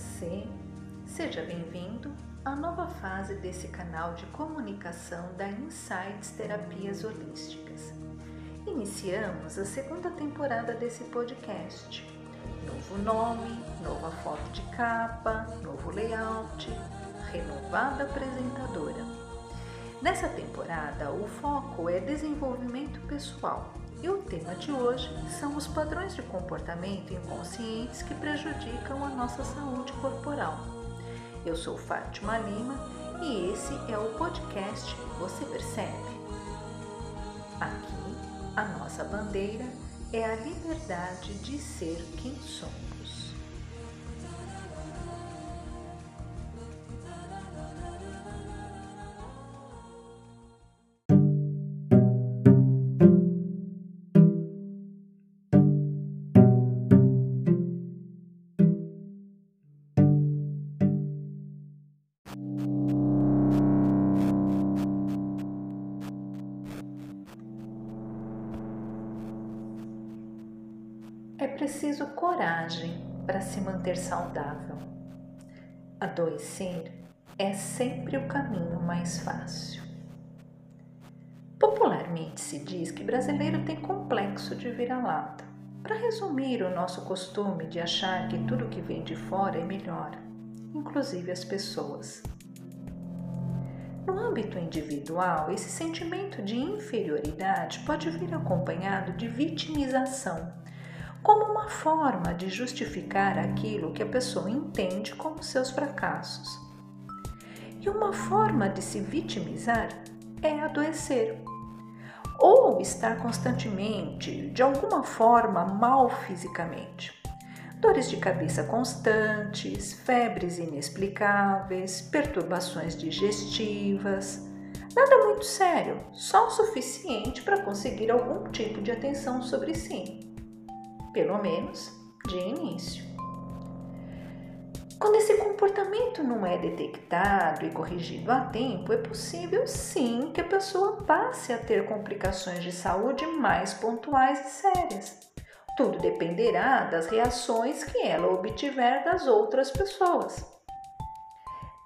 você, seja bem-vindo à nova fase desse canal de comunicação da Insights Terapias Holísticas. Iniciamos a segunda temporada desse podcast. Novo nome, nova foto de capa, novo layout, renovada apresentadora. Nessa temporada, o foco é desenvolvimento pessoal e o tema de hoje são os padrões de comportamento inconscientes que prejudicam a nossa saúde corporal. Eu sou Fátima Lima e esse é o podcast Você Percebe? Aqui, a nossa bandeira é a liberdade de ser quem somos. É preciso coragem para se manter saudável. Adoecer é sempre o caminho mais fácil. Popularmente se diz que brasileiro tem complexo de vira-lata. Para resumir o nosso costume de achar que tudo que vem de fora é melhor, inclusive as pessoas. No âmbito individual, esse sentimento de inferioridade pode vir acompanhado de vitimização como uma forma de justificar aquilo que a pessoa entende como seus fracassos. E uma forma de se vitimizar é adoecer ou estar constantemente, de alguma forma, mal fisicamente. Dores de cabeça constantes, febres inexplicáveis, perturbações digestivas. Nada muito sério, só o suficiente para conseguir algum tipo de atenção sobre si pelo menos de início. Quando esse comportamento não é detectado e corrigido a tempo, é possível sim que a pessoa passe a ter complicações de saúde mais pontuais e sérias. Tudo dependerá das reações que ela obtiver das outras pessoas.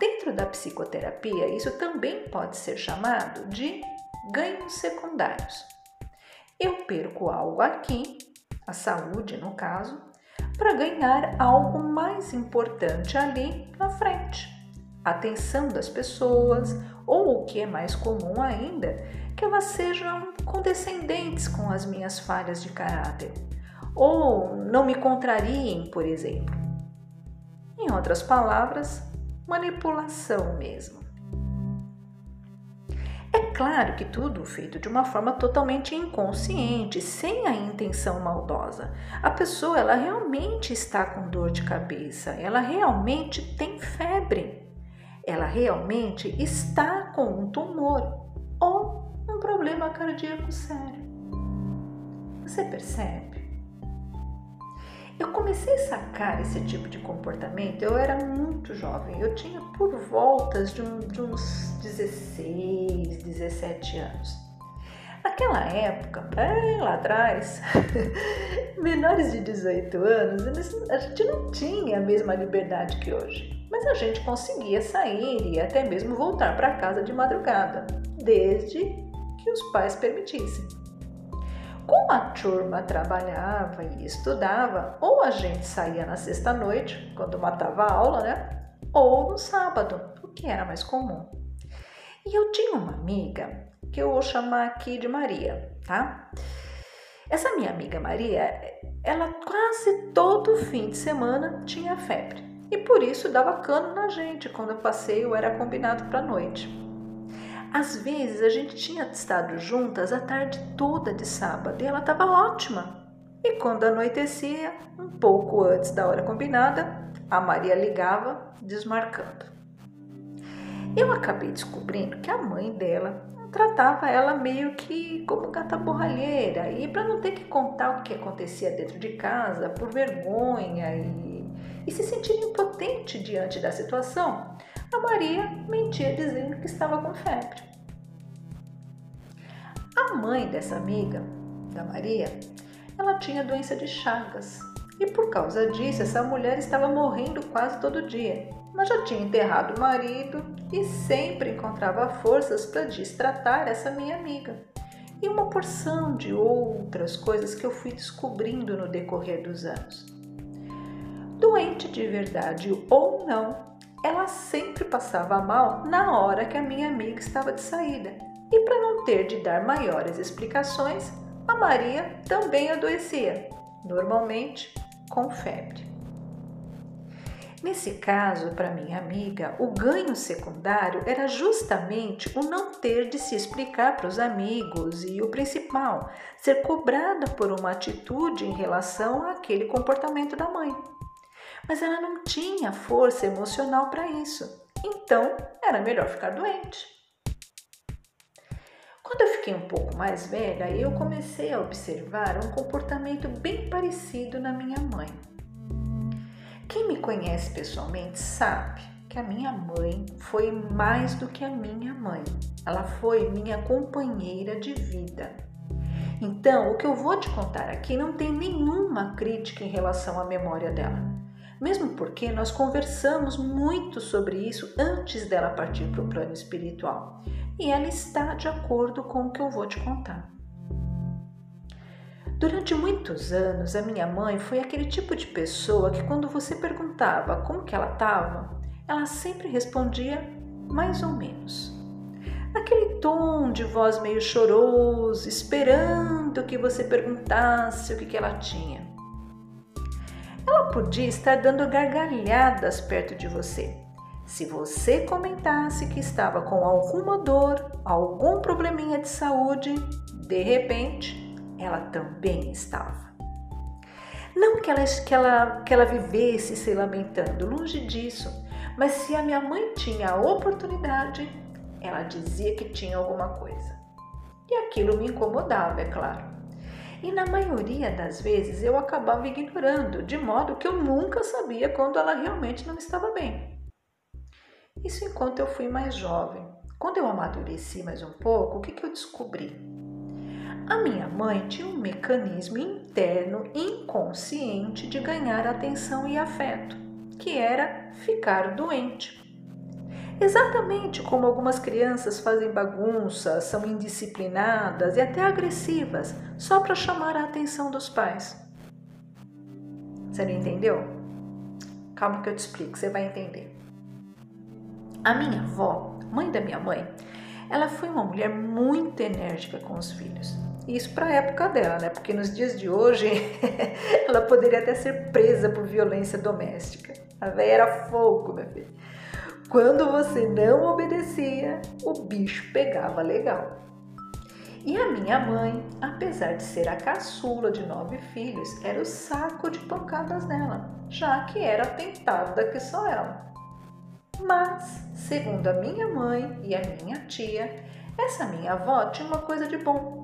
Dentro da psicoterapia, isso também pode ser chamado de ganhos secundários. Eu perco algo aqui a saúde no caso, para ganhar algo mais importante ali na frente. A atenção das pessoas, ou o que é mais comum ainda, que elas sejam condescendentes com as minhas falhas de caráter, ou não me contrariem, por exemplo. Em outras palavras, manipulação mesmo claro que tudo feito de uma forma totalmente inconsciente, sem a intenção maldosa. A pessoa ela realmente está com dor de cabeça, ela realmente tem febre, ela realmente está com um tumor ou um problema cardíaco sério. Você percebe? Eu comecei a sacar esse tipo de comportamento, eu era muito jovem, eu tinha por voltas de, um, de uns 16, 17 anos. Naquela época, bem lá atrás, menores de 18 anos, a gente não tinha a mesma liberdade que hoje, mas a gente conseguia sair e até mesmo voltar para casa de madrugada, desde que os pais permitissem. Como a turma trabalhava e estudava, ou a gente saía na sexta-noite, quando matava a aula, né? Ou no sábado, o que era mais comum. E eu tinha uma amiga, que eu vou chamar aqui de Maria, tá? Essa minha amiga Maria, ela quase todo fim de semana tinha febre. E por isso dava cano na gente quando o passeio era combinado para noite. Às vezes a gente tinha estado juntas a tarde toda de sábado e ela estava ótima. E quando anoitecia, um pouco antes da hora combinada, a Maria ligava desmarcando. Eu acabei descobrindo que a mãe dela tratava ela meio que como gata borralheira e para não ter que contar o que acontecia dentro de casa por vergonha e, e se sentir impotente diante da situação, a Maria mentia dizendo que estava com febre. A mãe dessa amiga, da Maria, ela tinha doença de Chagas E por causa disso, essa mulher estava morrendo quase todo dia, mas já tinha enterrado o marido e sempre encontrava forças para distratar essa minha amiga. E uma porção de outras coisas que eu fui descobrindo no decorrer dos anos. Doente de verdade ou não, ela sempre passava mal na hora que a minha amiga estava de saída. E para não ter de dar maiores explicações, a Maria também adoecia, normalmente com febre. Nesse caso, para minha amiga, o ganho secundário era justamente o não ter de se explicar para os amigos e o principal, ser cobrada por uma atitude em relação àquele comportamento da mãe. Mas ela não tinha força emocional para isso, então era melhor ficar doente. Quando eu fiquei um pouco mais velha, eu comecei a observar um comportamento bem parecido na minha mãe. Quem me conhece pessoalmente sabe que a minha mãe foi mais do que a minha mãe. Ela foi minha companheira de vida. Então, o que eu vou te contar aqui não tem nenhuma crítica em relação à memória dela. Mesmo porque nós conversamos muito sobre isso antes dela partir para o plano espiritual e ela está de acordo com o que eu vou te contar. Durante muitos anos, a minha mãe foi aquele tipo de pessoa que quando você perguntava como que ela estava, ela sempre respondia mais ou menos. Naquele tom de voz meio choroso, esperando que você perguntasse o que, que ela tinha. Ela podia estar dando gargalhadas perto de você, se você comentasse que estava com alguma dor, algum probleminha de saúde, de repente ela também estava. Não que ela, que ela, que ela vivesse se lamentando, longe disso, mas se a minha mãe tinha a oportunidade, ela dizia que tinha alguma coisa. E aquilo me incomodava, é claro. E na maioria das vezes eu acabava ignorando, de modo que eu nunca sabia quando ela realmente não estava bem. Isso enquanto eu fui mais jovem. Quando eu amadureci mais um pouco, o que, que eu descobri? A minha mãe tinha um mecanismo interno inconsciente de ganhar atenção e afeto, que era ficar doente. Exatamente como algumas crianças fazem bagunça, são indisciplinadas e até agressivas só para chamar a atenção dos pais. Você não entendeu? Calma que eu te explico, você vai entender. A minha avó, mãe da minha mãe, ela foi uma mulher muito enérgica com os filhos. Isso para a época dela, né? Porque nos dias de hoje ela poderia até ser presa por violência doméstica. A velha era fogo, meu filho. Quando você não obedecia, o bicho pegava legal. E a minha mãe, apesar de ser a caçula de nove filhos, era o saco de pancadas dela, já que era tentada que só ela. Mas, segundo a minha mãe e a minha tia, essa minha avó tinha uma coisa de bom.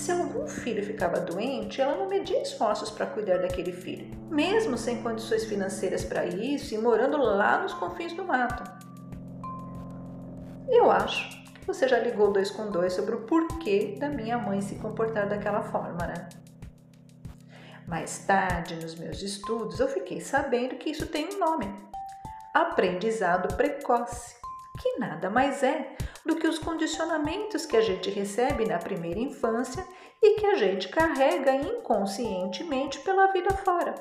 Se algum filho ficava doente, ela não media esforços para cuidar daquele filho, mesmo sem condições financeiras para isso e morando lá nos confins do mato. Eu acho que você já ligou dois com dois sobre o porquê da minha mãe se comportar daquela forma, né? Mais tarde, nos meus estudos, eu fiquei sabendo que isso tem um nome aprendizado precoce, que nada mais é do que os condicionamentos que a gente recebe na primeira infância e que a gente carrega inconscientemente pela vida fora.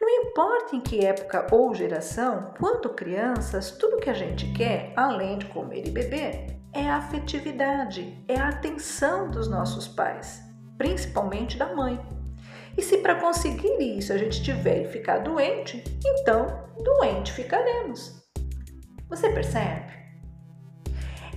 Não importa em que época ou geração, quanto crianças, tudo que a gente quer, além de comer e beber, é a afetividade, é a atenção dos nossos pais, principalmente da mãe. E se para conseguir isso a gente tiver e ficar doente, então doente ficaremos. Você percebe?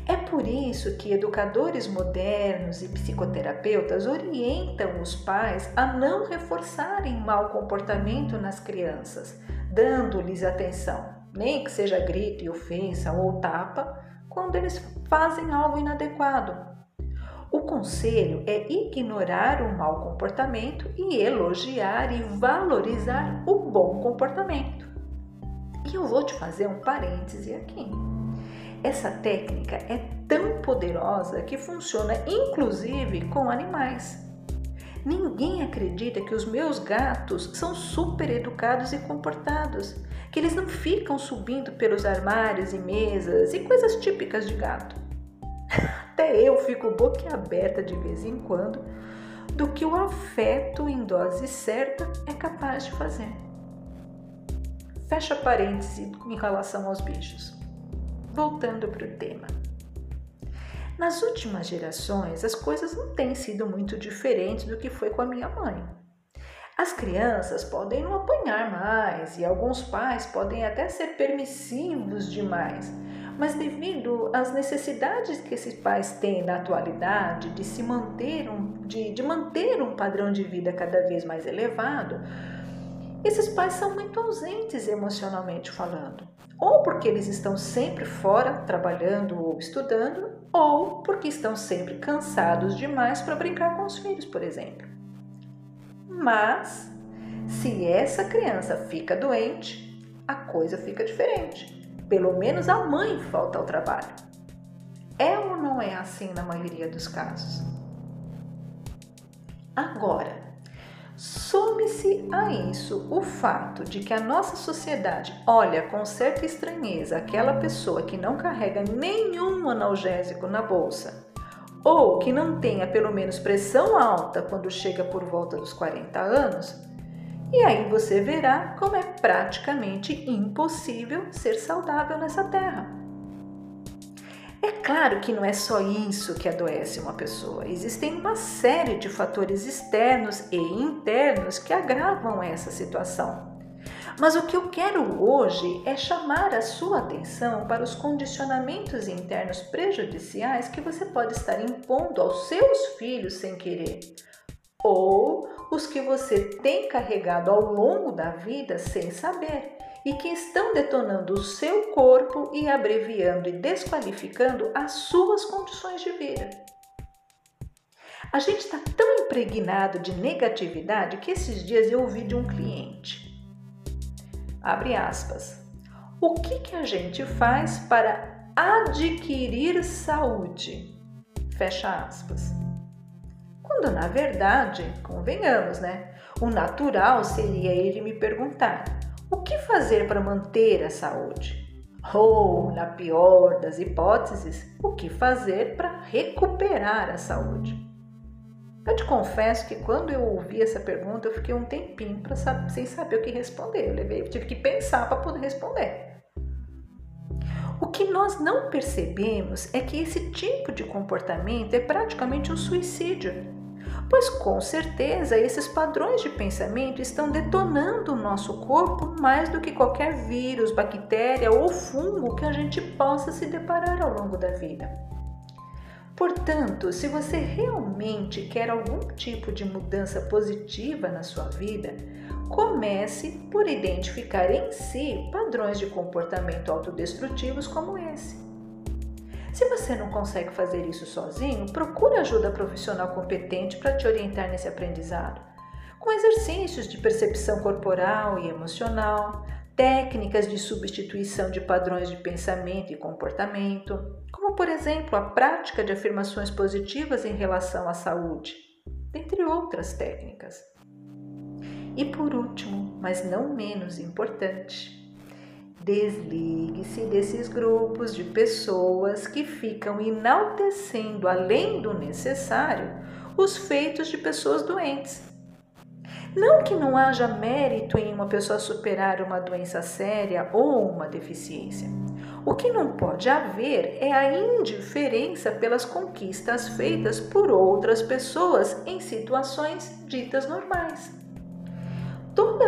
É por isso que educadores modernos e psicoterapeutas orientam os pais a não reforçarem mau comportamento nas crianças, dando-lhes atenção, nem que seja grito e ofensa ou tapa, quando eles fazem algo inadequado, o conselho é ignorar o mau comportamento e elogiar e valorizar o bom comportamento. E eu vou te fazer um parêntese aqui. Essa técnica é tão poderosa que funciona inclusive com animais. Ninguém acredita que os meus gatos são super educados e comportados, que eles não ficam subindo pelos armários e mesas e coisas típicas de gato. Até eu fico boquiaberta de vez em quando do que o afeto em dose certa é capaz de fazer. Fecha parêntese em relação aos bichos. Voltando para o tema. Nas últimas gerações, as coisas não têm sido muito diferentes do que foi com a minha mãe. As crianças podem não apanhar mais e alguns pais podem até ser permissivos demais, mas devido às necessidades que esses pais têm na atualidade de se manter um, de, de manter um padrão de vida cada vez mais elevado, esses pais são muito ausentes emocionalmente falando ou porque eles estão sempre fora trabalhando ou estudando, ou porque estão sempre cansados demais para brincar com os filhos, por exemplo. Mas, se essa criança fica doente, a coisa fica diferente. Pelo menos a mãe falta ao trabalho. É ou não é assim na maioria dos casos? Agora, Some-se a isso o fato de que a nossa sociedade olha com certa estranheza aquela pessoa que não carrega nenhum analgésico na bolsa ou que não tenha pelo menos pressão alta quando chega por volta dos 40 anos, e aí você verá como é praticamente impossível ser saudável nessa terra. É claro que não é só isso que adoece uma pessoa. Existem uma série de fatores externos e internos que agravam essa situação. Mas o que eu quero hoje é chamar a sua atenção para os condicionamentos internos prejudiciais que você pode estar impondo aos seus filhos sem querer, ou os que você tem carregado ao longo da vida sem saber e que estão detonando o seu corpo e abreviando e desqualificando as suas condições de vida. A gente está tão impregnado de negatividade que esses dias eu ouvi de um cliente. Abre aspas. O que, que a gente faz para adquirir saúde? Fecha aspas. Quando na verdade, convenhamos, né? O natural seria ele me perguntar: o que fazer para manter a saúde? Ou, na pior das hipóteses, o que fazer para recuperar a saúde? Eu te confesso que quando eu ouvi essa pergunta, eu fiquei um tempinho sem saber o que responder. Eu levei, tive que pensar para poder responder. O que nós não percebemos é que esse tipo de comportamento é praticamente um suicídio pois com certeza esses padrões de pensamento estão detonando o nosso corpo mais do que qualquer vírus, bactéria ou fungo que a gente possa se deparar ao longo da vida. Portanto, se você realmente quer algum tipo de mudança positiva na sua vida, comece por identificar em si padrões de comportamento autodestrutivos como esse. Se você não consegue fazer isso sozinho, procure ajuda profissional competente para te orientar nesse aprendizado. Com exercícios de percepção corporal e emocional, técnicas de substituição de padrões de pensamento e comportamento, como por exemplo a prática de afirmações positivas em relação à saúde, dentre outras técnicas. E por último, mas não menos importante, Desligue-se desses grupos de pessoas que ficam enaltecendo, além do necessário, os feitos de pessoas doentes. Não que não haja mérito em uma pessoa superar uma doença séria ou uma deficiência. O que não pode haver é a indiferença pelas conquistas feitas por outras pessoas em situações ditas normais.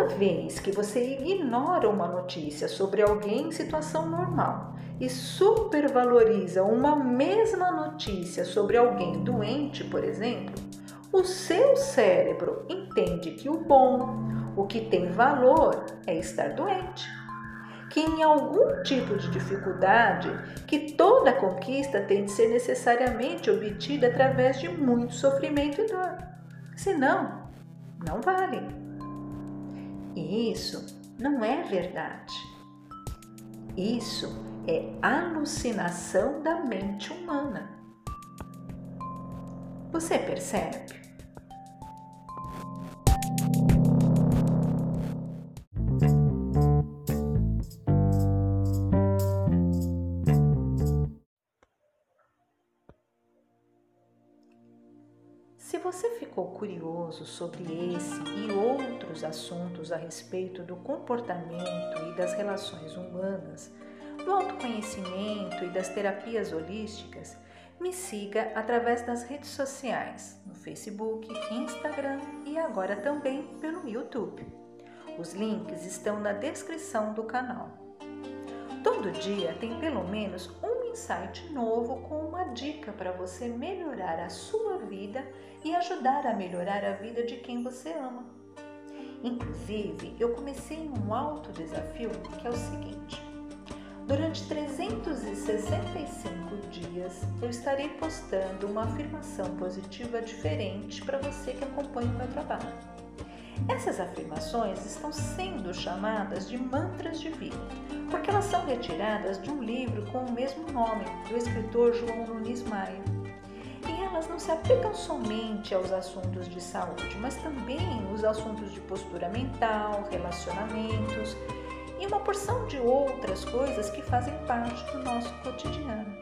Toda vez que você ignora uma notícia sobre alguém em situação normal e supervaloriza uma mesma notícia sobre alguém doente, por exemplo, o seu cérebro entende que o bom, o que tem valor, é estar doente. Que em algum tipo de dificuldade, que toda conquista tem de ser necessariamente obtida através de muito sofrimento e dor. Senão, não vale. E isso não é verdade. Isso é alucinação da mente humana. Você percebe? Sobre esse e outros assuntos a respeito do comportamento e das relações humanas, do autoconhecimento e das terapias holísticas, me siga através das redes sociais, no Facebook, Instagram e agora também pelo YouTube. Os links estão na descrição do canal. Todo dia tem pelo menos um insight novo com uma dica para você melhorar a sua vida e ajudar a melhorar a vida de quem você ama. Inclusive, eu comecei um alto desafio que é o seguinte: durante 365 dias eu estarei postando uma afirmação positiva diferente para você que acompanha o meu trabalho. Essas afirmações estão sendo chamadas de mantras de vida, porque elas são retiradas de um livro com o mesmo nome, do escritor João Nunes Maia. Não se aplicam somente aos assuntos de saúde, mas também os assuntos de postura mental, relacionamentos e uma porção de outras coisas que fazem parte do nosso cotidiano.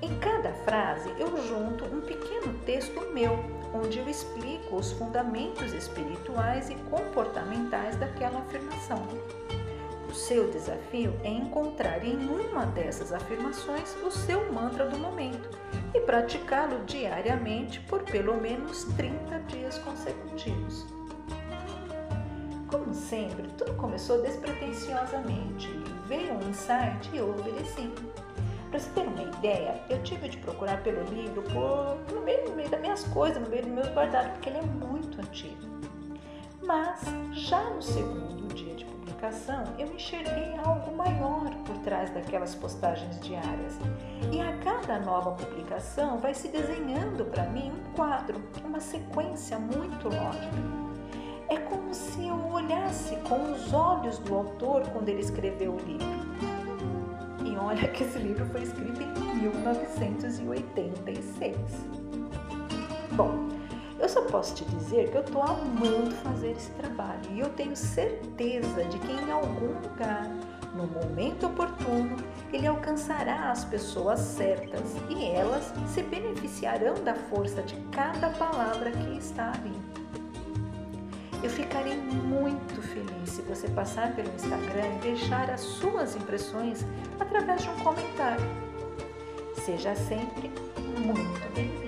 Em cada frase eu junto um pequeno texto meu, onde eu explico os fundamentos espirituais e comportamentais daquela afirmação. O seu desafio é encontrar em uma dessas afirmações o seu mantra do momento e praticá-lo diariamente por pelo menos 30 dias consecutivos. Como sempre, tudo começou despretensiosamente. Veio um insight e eu obedeci. Para você ter uma ideia, eu tive de procurar pelo livro por, no, meio, no meio das minhas coisas, no meio dos meus guardados, porque ele é muito antigo. Mas já no segundo publicação, eu enxerguei algo maior por trás daquelas postagens diárias. E a cada nova publicação vai se desenhando para mim um quadro, uma sequência muito lógica. É como se eu olhasse com os olhos do autor quando ele escreveu o livro olha que esse livro foi escrito em 1986. Bom, eu só posso te dizer que eu estou amando fazer esse trabalho e eu tenho certeza de que em algum lugar, no momento oportuno, ele alcançará as pessoas certas e elas se beneficiarão da força de cada palavra que está ali. Eu ficarei muito feliz se você passar pelo Instagram e deixar as suas impressões através de um comentário. Seja sempre muito bem-vindo.